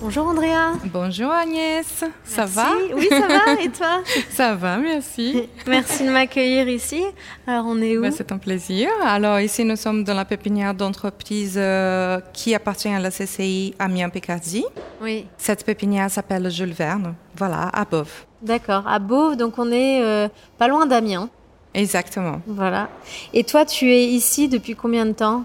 Bonjour Andrea. Bonjour Agnès. Ça va Oui, ça va. Et toi Ça va, merci. Merci de m'accueillir ici. Alors, on est où bah, C'est un plaisir. Alors, ici, nous sommes dans la pépinière d'entreprise euh, qui appartient à la CCI Amiens-Picardie. Oui. Cette pépinière s'appelle Jules Verne. Voilà, à Beauve. D'accord, à Beauve. Donc, on est euh, pas loin d'Amiens. Exactement. Voilà. Et toi, tu es ici depuis combien de temps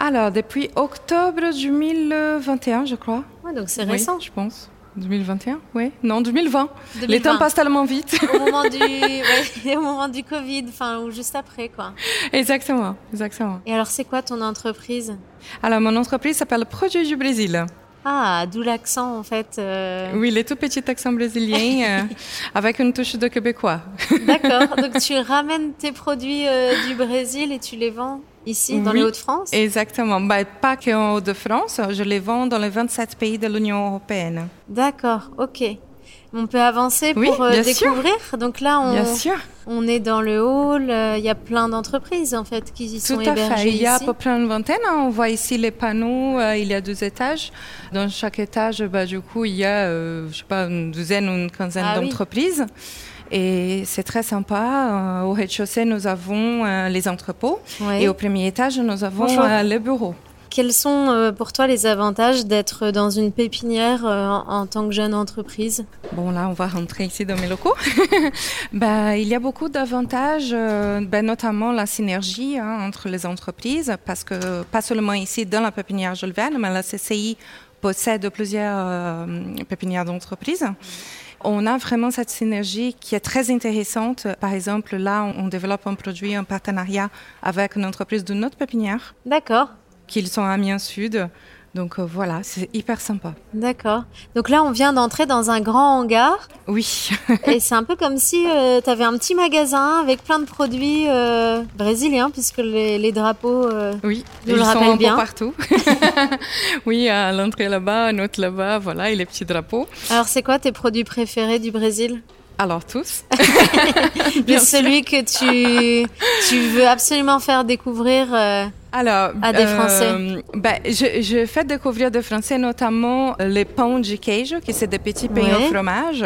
alors, depuis octobre 2021, je crois. Ouais, donc c'est récent. Oui, je pense. 2021 Oui. Non, 2020. Les temps passent tellement vite. Au moment du, ouais, au moment du Covid, enfin, ou juste après, quoi. Exactement, exactement. Et alors, c'est quoi ton entreprise? Alors, mon entreprise s'appelle Produits du Brésil. Ah, d'où l'accent en fait. Euh. Oui, les tout petits accents brésiliens euh, avec une touche de québécois. D'accord. Donc tu ramènes tes produits euh, du Brésil et tu les vends ici dans les Hauts-de-France? Exactement. Bah, pas qu'en Hauts-de-France, je les vends dans les 27 pays de l'Union européenne. D'accord, ok. On peut avancer pour euh, découvrir? Donc là, on, on est dans le hall. Euh, il y a plein d'entreprises en fait qui y sont hébergées. Tout à fait. Il y a à peu près une vingtaine. Hein. On voit ici les panneaux. Euh, il y a deux étages. Dans chaque étage, bah, du coup, il y a, je sais pas, une douzaine ou une quinzaine ah d'entreprises. Et c'est très sympa. Au rez-de-chaussée, nous avons les entrepôts. Et au premier étage, nous avons les bureaux. Quels sont euh, pour toi les avantages d'être dans une pépinière euh, en, tant que jeune entreprise? Bon, là, on va rentrer ici dans mes locaux. bah, il y a beaucoup d'avantages, euh, bah, notamment la synergie hein, entre les entreprises, parce que pas seulement ici dans la pépinière Jules Verne, mais la CCI possède plusieurs pépinières d'entreprises. On a vraiment cette synergie qui est très intéressante. Par exemple, là, on développe un produit en partenariat avec une entreprise de notre pépinière. D'accord qu'ils sont à Amiens Sud. Donc euh, voilà, c'est hyper sympa. D'accord. Donc là, on vient d'entrer dans un grand hangar. Oui. et c'est un peu comme si euh, tu avais un petit magasin avec plein de produits euh, brésiliens, puisque les, drapeaux. oui, ils le sont bien. partout. oui, à l'entrée là-bas, à l'autre là-bas, voilà, et les petits drapeaux. Alors, c'est quoi tes produits préférés du Brésil? Alors tous. Mais celui que tu, tu veux absolument faire découvrir alors, à des Français euh, ben, je, je, fais découvrir des Français notamment les pão de queijo, qui c'est des petits pains au fromage,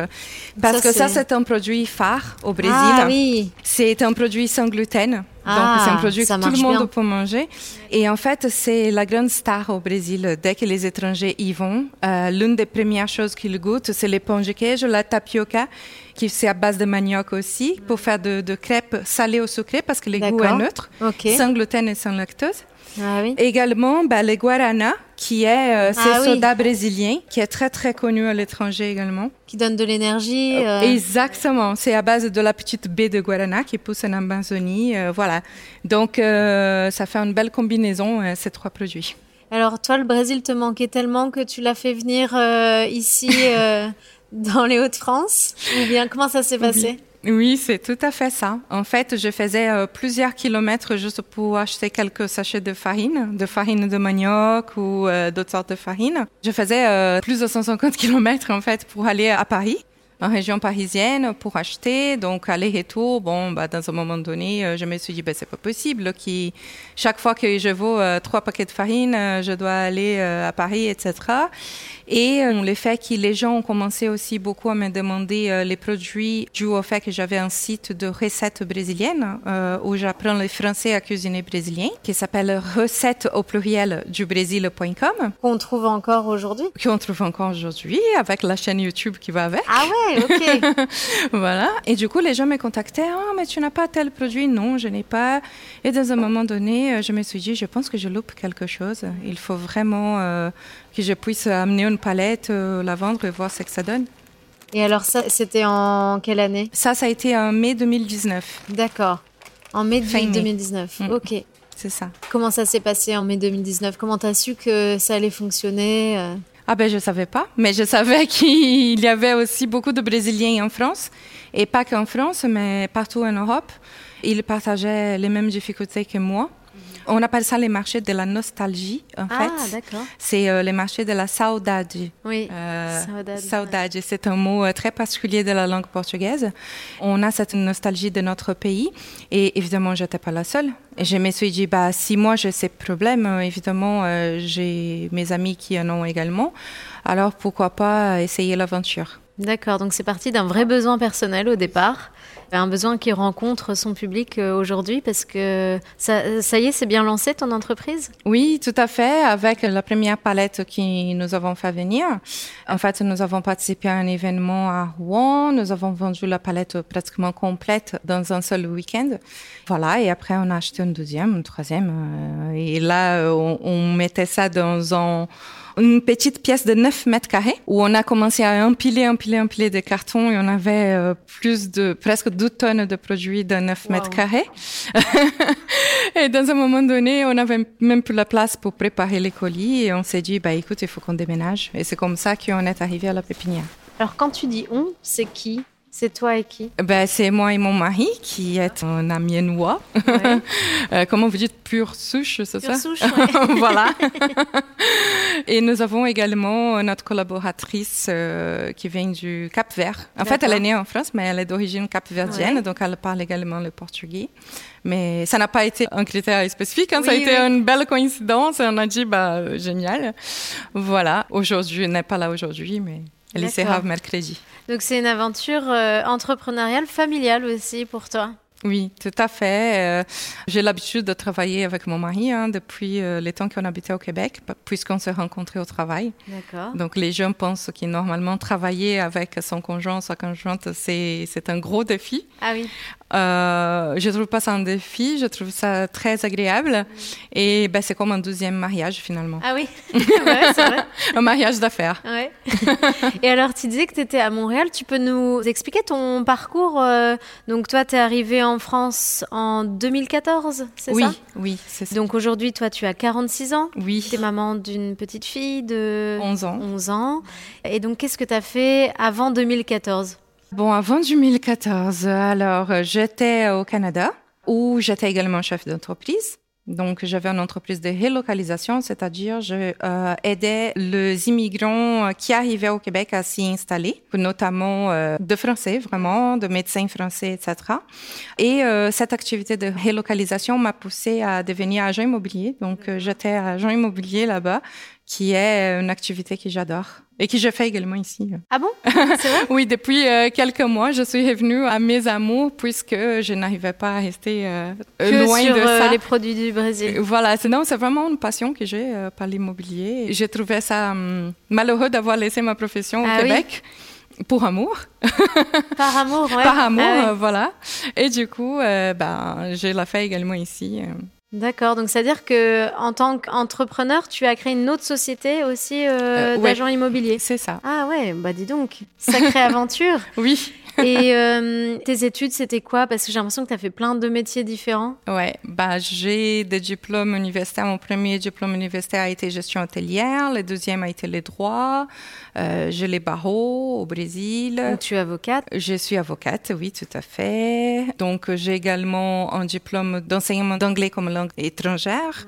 parce que ça c'est un produit phare au Brésil. Ah, oui. C'est un produit sans gluten. Ah, Donc c'est un produit que tout le monde bien. peut manger. Et en fait, c'est la grande star au Brésil. Dès que les étrangers y vont, euh, l'une des premières choses qu'ils goûtent, c'est les pão de queijo, la tapioca, qui c'est à base de manioc aussi, pour faire de, de crêpes salées au sucré, parce que les goûts est neutre, sans gluten et sans lactose. Ah également, bah, le guarana, qui est euh, ah soda brésilien, qui est très très connu à l'étranger également. Qui donne de l'énergie. Euh. Exactement, c'est à base de la petite baie de guarana qui pousse en Amazonie, euh, voilà. Donc ça fait une belle combinaison ces trois produits. Alors toi, le Brésil te manquait tellement que tu l'as fait venir ici dans les Hauts-de-France Ou bien comment ça s'est passé? Oui, c'est tout à fait ça. En fait, je faisais euh, plusieurs kilomètres juste pour acheter quelques sachets de farine, de farine de manioc ou euh, d'autres sortes de farine. Je faisais euh, plus de 150 kilomètres en fait pour aller à Paris en région parisienne pour acheter. Donc, aller-retour, bon, bah, dans un moment donné, je me suis dit, bah, c'est pas possible. Qui, chaque fois que je vaux trois paquets de farine, je dois aller à Paris, etc. Et euh, le fait que les gens ont commencé aussi beaucoup à me demander euh, les produits dû au fait que j'avais un site de recettes brésiliennes euh, où j'apprends les français à cuisiner brésilien qui s'appelle recettes au pluriel du Brésil.com. Qu'on trouve encore aujourd'hui Qu'on trouve encore aujourd'hui avec la chaîne YouTube qui va avec. Ah ouais, ok. voilà. Et du coup, les gens me contactaient. Ah, mais tu n'as pas tel produit Non, je n'ai pas. Et dans un moment donné, je me suis dit, je pense que je loupe quelque chose. Il faut vraiment que je puisse amener une palette, euh, la vendre et voir ce que ça donne. Et alors ça, c'était en quelle année? Ça, ça a été en mai 2019. D'accord. En mai 2019. Mm. Ok. C'est ça. Comment ça s'est passé en mai 2019 Comment tu as su que ça allait fonctionner euh? Ah ben je savais pas, mais je savais qu'il y avait aussi beaucoup de Brésiliens en France, et pas qu'en France, mais partout en Europe. Ils partageaient les mêmes difficultés que moi. On appelle ça les marchés de la nostalgie, en Ah, fait. d'accord. C'est euh, les marchés de la saudade. Oui. Euh, Saudade, saudade, c'est un mot euh, très particulier de la langue portugaise. On a cette nostalgie de notre pays et évidemment, j'étais pas la seule. Et je me suis dit, bah, si moi j'ai ces problèmes, évidemment, euh, j'ai mes amis qui en ont également. Alors pourquoi pas essayer l'aventure? D'accord, donc c'est parti d'un vrai besoin personnel au départ, un besoin qui rencontre son public euh, aujourd'hui parce que ça, y est, c'est bien lancé ton entreprise? Oui, tout à fait. Avec la première palette que nous avons fait venir, en fait, nous avons participé à un événement à Rouen. Nous avons vendu la palette pratiquement complète dans un seul week-end. Voilà. Et après, on a acheté une deuxième, une troisième. euh, et là, on mettait ça dans un une petite pièce de 9 mètres carrés où on a commencé à empiler, empiler, empiler des cartons et on avait euh, plus de presque 2 tonnes de produits de 9 Wow. mètres carrés. et dans un moment donné, on avait même plus la place pour préparer les colis et on s'est dit, bah écoute, il faut qu'on déménage. Et c'est comme ça qu'on est arrivé à la pépinière. Alors quand tu dis on, c'est qui? C'est toi et qui Ben, c'est moi et mon mari qui est un amiénois. Ouais. Euh, comment vous dites pure souche, c'est Pure ça souche, ouais. Voilà. et nous avons également notre collaboratrice euh, qui vient du Cap Vert. En fait, elle est née en France, mais elle est d'origine capverdienne, Ouais. donc elle parle également le portugais. Mais ça n'a pas été un critère spécifique, hein, ça a Oui, été une belle coïncidence et on a dit, bah, génial. Voilà. Aujourd'hui, elle n'est pas là aujourd'hui, mais sera D'accord. mercredi. Donc c'est une aventure euh, entrepreneuriale, familiale aussi pour toi. Oui, tout à fait. Euh, J'ai l'habitude de travailler avec mon mari hein, depuis euh, les temps qu'on habitait au Québec, puisqu'on s'est rencontrés au travail. D'accord. Donc les gens pensent que normalement travailler avec son conjoint, sa conjointe, c'est un gros défi. Ah oui. Euh, je trouve pas ça un défi, je trouve ça très agréable. Et ben, c'est comme un deuxième mariage finalement, Ah oui. ouais, c'est vrai. un mariage d'affaires. Ouais. Et alors, tu disais que tu étais à Montréal. Tu peux nous expliquer ton parcours euh, Donc, toi, tu es arrivé en France en 2014, c'est Oui, ça? oui, c'est ça. Donc, aujourd'hui, toi, tu as 46 ans. Oui, Tu es maman d'une petite fille de 11 ans. 11 ans. Et donc, qu'est-ce que tu as fait avant 2014 Bon, avant 2014, alors euh, j'étais au Canada où j'étais également chef d'entreprise. Donc, j'avais une entreprise de relocalisation, c'est-à-dire je euh, aidais les immigrants euh, qui arrivaient au Québec à s'y installer, notamment euh, de Français, vraiment, de médecins français, etc. Et euh, cette activité de relocalisation m'a poussé à devenir agent immobilier. Donc, euh, j'étais agent immobilier là-bas, qui est une activité que j'adore et que je fais également ici. Ah bon? C'est vrai? Oui, depuis euh, quelques mois, je suis revenue à mes amours puisque je n'arrivais pas à rester euh, Que loin sur de euh, ça. les produits du Brésil. Voilà, c'est non, c'est vraiment une passion que j'ai euh, par l'immobilier. J'ai trouvé ça hum, malheureux d'avoir laissé ma profession au Ah oui. Québec pour amour, Par amour, ouais. par amour, Ah ouais. euh, voilà. Et du coup, euh, ben, je l'ai fait également ici. D'accord, donc c'est-à-dire que en tant qu'entrepreneur, tu as créé une autre société aussi euh, Euh, ouais. d'agents immobiliers. C'est ça. Ah ouais, bah dis donc, sacrée aventure. Oui. Et euh, tes études, c'était quoi? Parce que j'ai l'impression que tu as fait plein de métiers différents. Ouais, bah, j'ai des diplômes universitaires. Mon premier diplôme universitaire a été gestion hôtelière. Le deuxième a été les droits. Euh, j'ai les barreaux au Brésil. Donc tu es avocate? Je suis avocate, oui, tout à fait. Donc, j'ai également un diplôme d'enseignement d'anglais comme langue étrangère.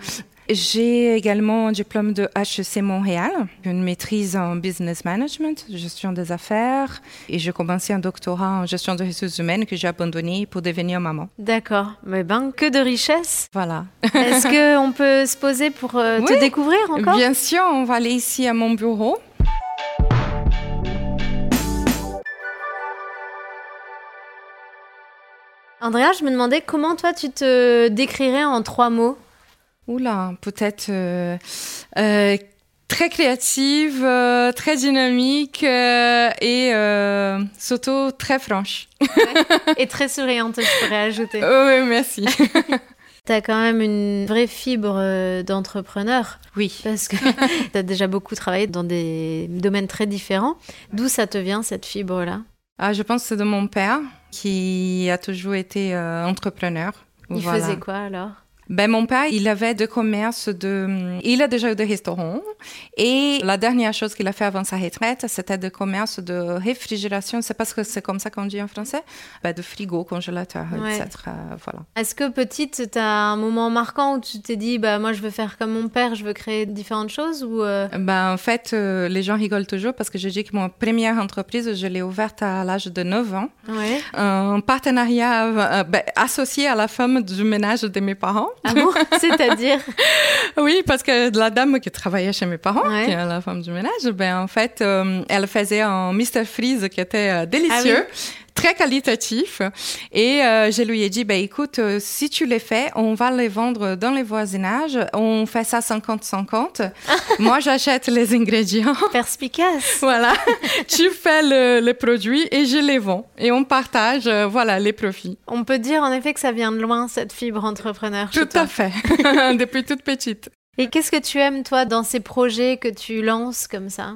J'ai également un diplôme de HEC Montréal, une maîtrise en business management, gestion des affaires, et j'ai commencé un doctorat en gestion des ressources humaines que j'ai abandonné pour devenir maman. D'accord, mais ben que de richesse. Voilà. Est-ce que on peut se poser pour euh, te découvrir encore? Bien sûr, on va aller ici à mon bureau. Andrea, je me demandais comment toi tu te décrirais en trois mots? Oula, peut-être euh, euh, très créative, euh, très dynamique et surtout très franche. Et très souriante, je pourrais ajouter. Oh, oui, merci. T'as quand même une vraie fibre d'entrepreneur. oui. Parce que tu as déjà beaucoup travaillé dans des domaines très différents. D'où ça te vient, cette fibre-là? Ah, je pense que c'est de mon père qui a toujours été entrepreneur. Il Voilà. faisait quoi alors? Ben, mon père, il avait deux commerces de, il a déjà eu des restaurants. Et la dernière chose qu'il a fait avant sa retraite, c'était des commerces de réfrigération. C'est parce que c'est comme ça qu'on dit en français? Ben, de frigo, congélateur, etc. Voilà. Est-ce que petite, tu as un moment marquant où tu t'es dit, bah, moi, je veux faire comme mon père, je veux créer différentes choses ou euh? ben, en fait, euh, les gens rigolent toujours parce que j'ai dit que mon première entreprise, je l'ai ouverte à l'âge de 9 ans. Ouais. Un partenariat euh, ben, associé à la femme du ménage de mes parents. Ah bon C'est-à-dire Oui, parce que la dame qui travaillait chez mes parents, qui est la femme du ménage, ben en fait, euh, elle faisait un Mr Freeze qui était euh, délicieux. Ah très qualitatif. Et euh, je lui ai dit, bah, écoute, euh, si tu les fais, on va les vendre dans les voisinages. On fait ça 50-50. Moi, j'achète les ingrédients. Perspicace. voilà. tu fais le, le, produit et je les vends. Et on partage, euh, voilà, les profits. On peut dire en effet que ça vient de loin, cette fibre entrepreneur. Tout à fait. Depuis toute petite. Et qu'est-ce que tu aimes, toi, dans ces projets que tu lances comme ça?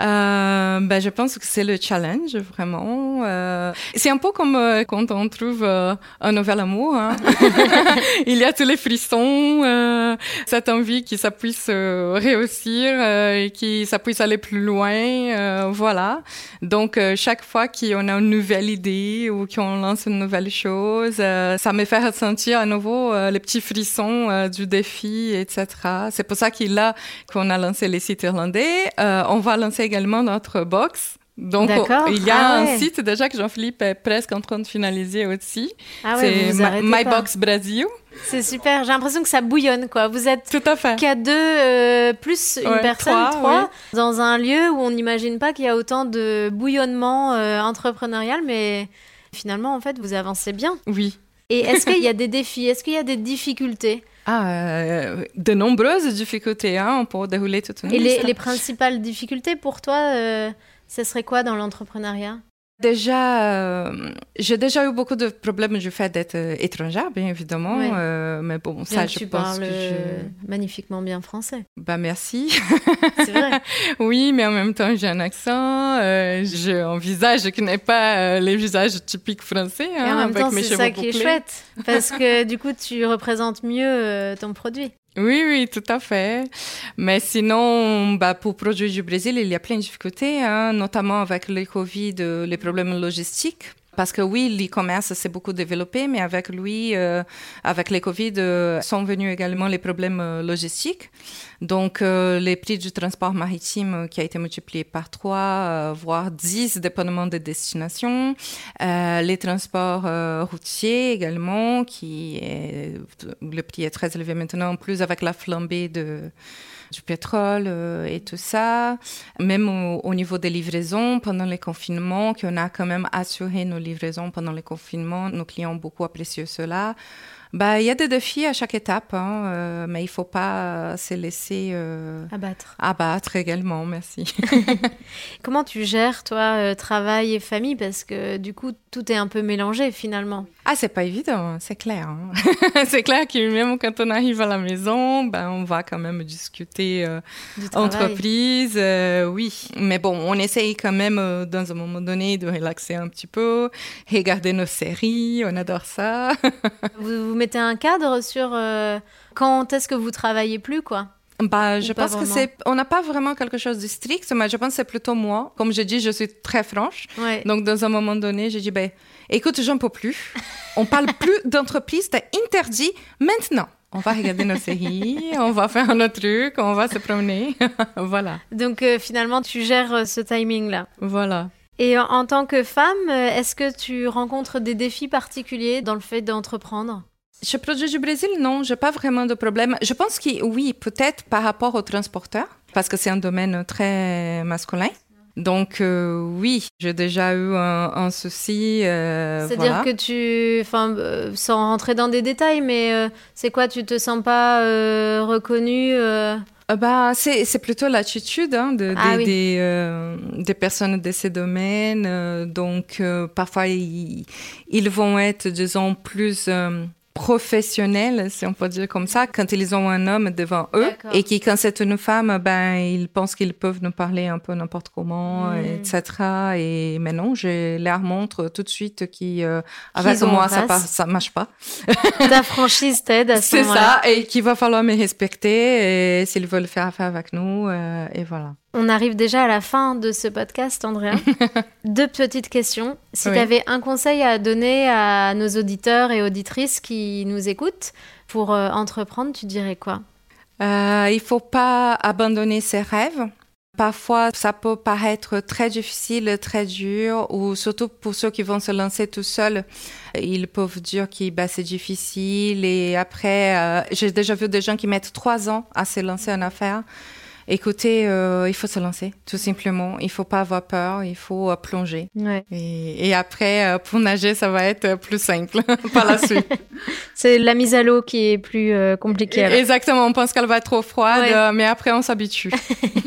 Euh, ben, Je pense que c'est le challenge, vraiment. Euh, c'est un peu comme euh, quand on trouve euh, un nouvel amour. Hein. Il y a tous les frissons, euh, cette envie que ça puisse réussir et que ça puisse aller plus loin. voilà. Donc, chaque fois qu'on a une nouvelle idée ou qu'on lance une nouvelle chose, ça me fait ressentir à nouveau les petits frissons du défi, etc. C'est pour ça qu'il a qu'on a lancé les sites irlandais. Euh, on va lancer également notre box. Donc, il y a ah un site déjà que Jean-Philippe est presque en train de finaliser aussi. Ah ouais, c'est My, Box Brazil. C'est super. J'ai l'impression que ça bouillonne, quoi. Vous êtes tout à fait qu'à deux euh, plus une personne, trois, dans un lieu où on n'imagine pas qu'il y a autant de bouillonnement euh, entrepreneurial, mais finalement, en fait, vous avancez bien. Oui. Et est-ce qu'il y a des défis? Est-ce qu'il y a des difficultés? Ah, euh, de nombreuses difficultés hein, pour dérouler toute une Et les, les, principales difficultés pour toi, euh, ce serait quoi dans l'entrepreneuriat? Déjà, euh, j'ai déjà eu beaucoup de problèmes du fait d'être euh, étrangère, bien évidemment. Euh, mais bon, ça, je tu pense parles que je... magnifiquement bien français. Bah, merci. C'est vrai. oui, mais en même temps, j'ai un accent. j'ai un visage qui n'est pas les visages typiques français. Hein, Et en même avec temps, c'est ça qui est chouette. Parce que du coup, tu représentes mieux ton produit. Oui, oui, tout à fait. Mais sinon, bah, pour produire du Brésil, il y a plein de difficultés, hein, notamment avec le Covid, les problèmes logistiques. Parce que oui, l'e-commerce s'est beaucoup développé, mais avec lui, euh, avec les Covid, euh, sont venus également les problèmes euh, logistiques. Donc, euh, les prix du transport maritime euh, qui a été multiplié par trois, euh, voire dix, dépendamment des destinations. les transports routiers également, qui est, le prix est très élevé maintenant, en plus avec la flambée de du pétrole euh, et tout ça. Même au, au, niveau des livraisons, pendant les confinements, qu'on a quand même assuré nos livraisons pendant les confinements. Nos clients ont beaucoup apprécié cela. Bah, il y a des défis à chaque étape, hein, euh, mais il faut pas se laisser euh, abattre. Abattre également, merci. Comment tu gères toi euh, travail et famille? Parce que du coup tout est un peu mélangé finalement. Ah, c'est pas évident, c'est clair. Hein. c'est clair que même quand on arrive à la maison, ben on va quand même discuter euh, entreprise, euh, oui. Mais bon, on essaye quand même euh, dans un moment donné de relaxer un petit peu, regarder nos séries, on adore ça. vous, vous mettez un cadre sur euh, quand est-ce que vous travaillez plus, quoi bah, je pense que c'est, on n'a pas vraiment quelque chose de strict, mais je pense que c'est plutôt moi. Comme je dis, je suis très franche. Ouais. Donc, dans un moment donné, j'ai dit, ben, écoute, j'en peux plus. On parle plus d'entreprise, t'es interdit maintenant. On va regarder nos séries, on va faire un autre truc, on va se promener. voilà. Donc, euh, finalement, tu gères euh, ce timing-là. Voilà. Et en, en tant que femme, est-ce que tu rencontres des défis particuliers dans le fait d'entreprendre? Je produis du Brésil, non, j'ai pas vraiment de problème. Je pense que oui, peut-être par rapport aux transporteurs, parce que c'est un domaine très masculin. Donc euh, oui, j'ai déjà eu un, un souci. Euh, C'est-à-dire voilà. que tu, enfin, euh, sans rentrer dans des détails, mais c'est quoi, tu te sens pas reconnue bah, c'est, c'est plutôt l'attitude hein, de, ah, des, oui. des, euh, des, personnes de ces domaines. donc, parfois, ils, ils, vont être, disons, plus professionnels, si on peut dire comme ça, quand ils ont un homme devant eux et qui, quand c'est une femme, ben, ils pensent qu'ils peuvent nous parler un peu n'importe comment, mm. etc. Et mais non, je leur montre tout de suite qui, euh, avec moi, ça, ne ça marche pas. Ta franchise t'aide à ce C'est ça, et qu'il va falloir me respecter et s'ils veulent faire affaire avec nous, euh, et voilà. On arrive déjà à la fin de ce podcast, Andrea. Deux petites questions. Si tu avais un conseil à donner à nos auditeurs et auditrices qui nous écoutent pour euh, entreprendre, tu dirais quoi? Euh, Il faut pas abandonner ses rêves. Parfois, ça peut paraître très difficile, très dur, ou surtout pour ceux qui vont se lancer tout seuls, ils peuvent dire que bah, c'est difficile. Et après, euh, j'ai déjà vu des gens qui mettent trois ans à se lancer en affaires. Écoutez, euh, il faut se lancer, tout simplement. Il faut pas avoir peur, il faut euh, plonger. Et, après, euh, pour nager, ça va être plus simple par la suite. C'est la mise à l'eau qui est plus compliquée. Exactement, on pense qu'elle va être trop froide, mais après, on s'habitue.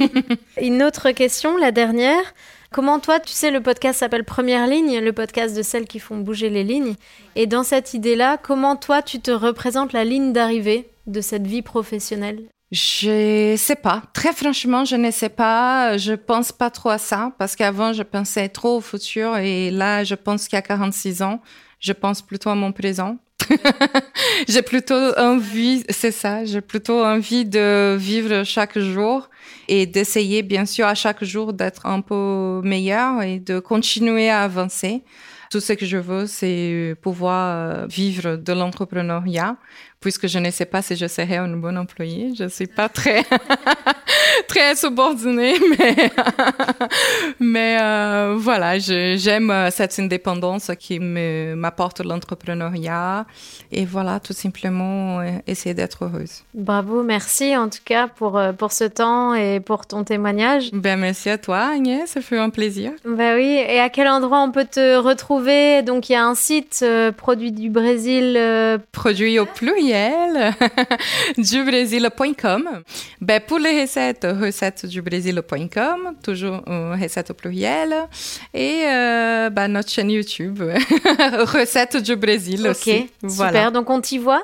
Une autre question, la dernière. Comment toi, tu sais, le podcast s'appelle Première ligne, le podcast de celles qui font bouger les lignes. Et dans cette idée-là, comment toi, tu te représentes la ligne d'arrivée de cette vie professionnelle? Je sais pas. Très franchement, je ne sais pas. Je pense pas trop à ça parce qu'avant, je pensais trop au futur et là, je pense a 46 ans, je pense plutôt à mon présent. j'ai plutôt envie, c'est ça, j'ai plutôt envie de vivre chaque jour et d'essayer, bien sûr, à chaque jour d'être un peu meilleur et de continuer à avancer. Tout ce que je veux, c'est pouvoir euh, vivre de l'entrepreneuriat, puisque je ne sais pas si je serai un bon employé. Je suis pas très très subordonnée, mais mais euh, voilà, j'aime euh, cette indépendance qui m'apporte l'entrepreneuriat et voilà, tout simplement essayer d'être heureuse. Bravo, merci en tout cas pour pour ce temps et pour ton témoignage. Ben merci à toi Agnès, ça fait un plaisir. Ben oui, et à quel endroit on peut te retrouver? Donc il y a un site euh, produit du Brésil. Euh, produit au pluriel du Brésil.com. Ben, pour les recettes, recettes du Brésil.com, toujours euh, recettes au pluriel. Et ben, notre chaîne YouTube, recettes du Brésil aussi. Super, donc on t'y voit?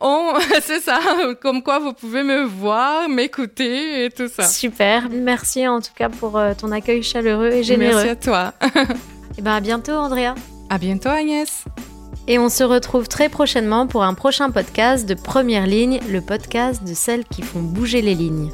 On, c'est ça, comme quoi vous pouvez me voir, m'écouter et tout ça. Super, merci en tout cas pour ton accueil chaleureux et généreux. Merci à toi. Et eh bien à bientôt Andrea. À bientôt Agnès. Et on se retrouve très prochainement pour un prochain podcast de Première Ligne, le podcast de celles qui font bouger les lignes.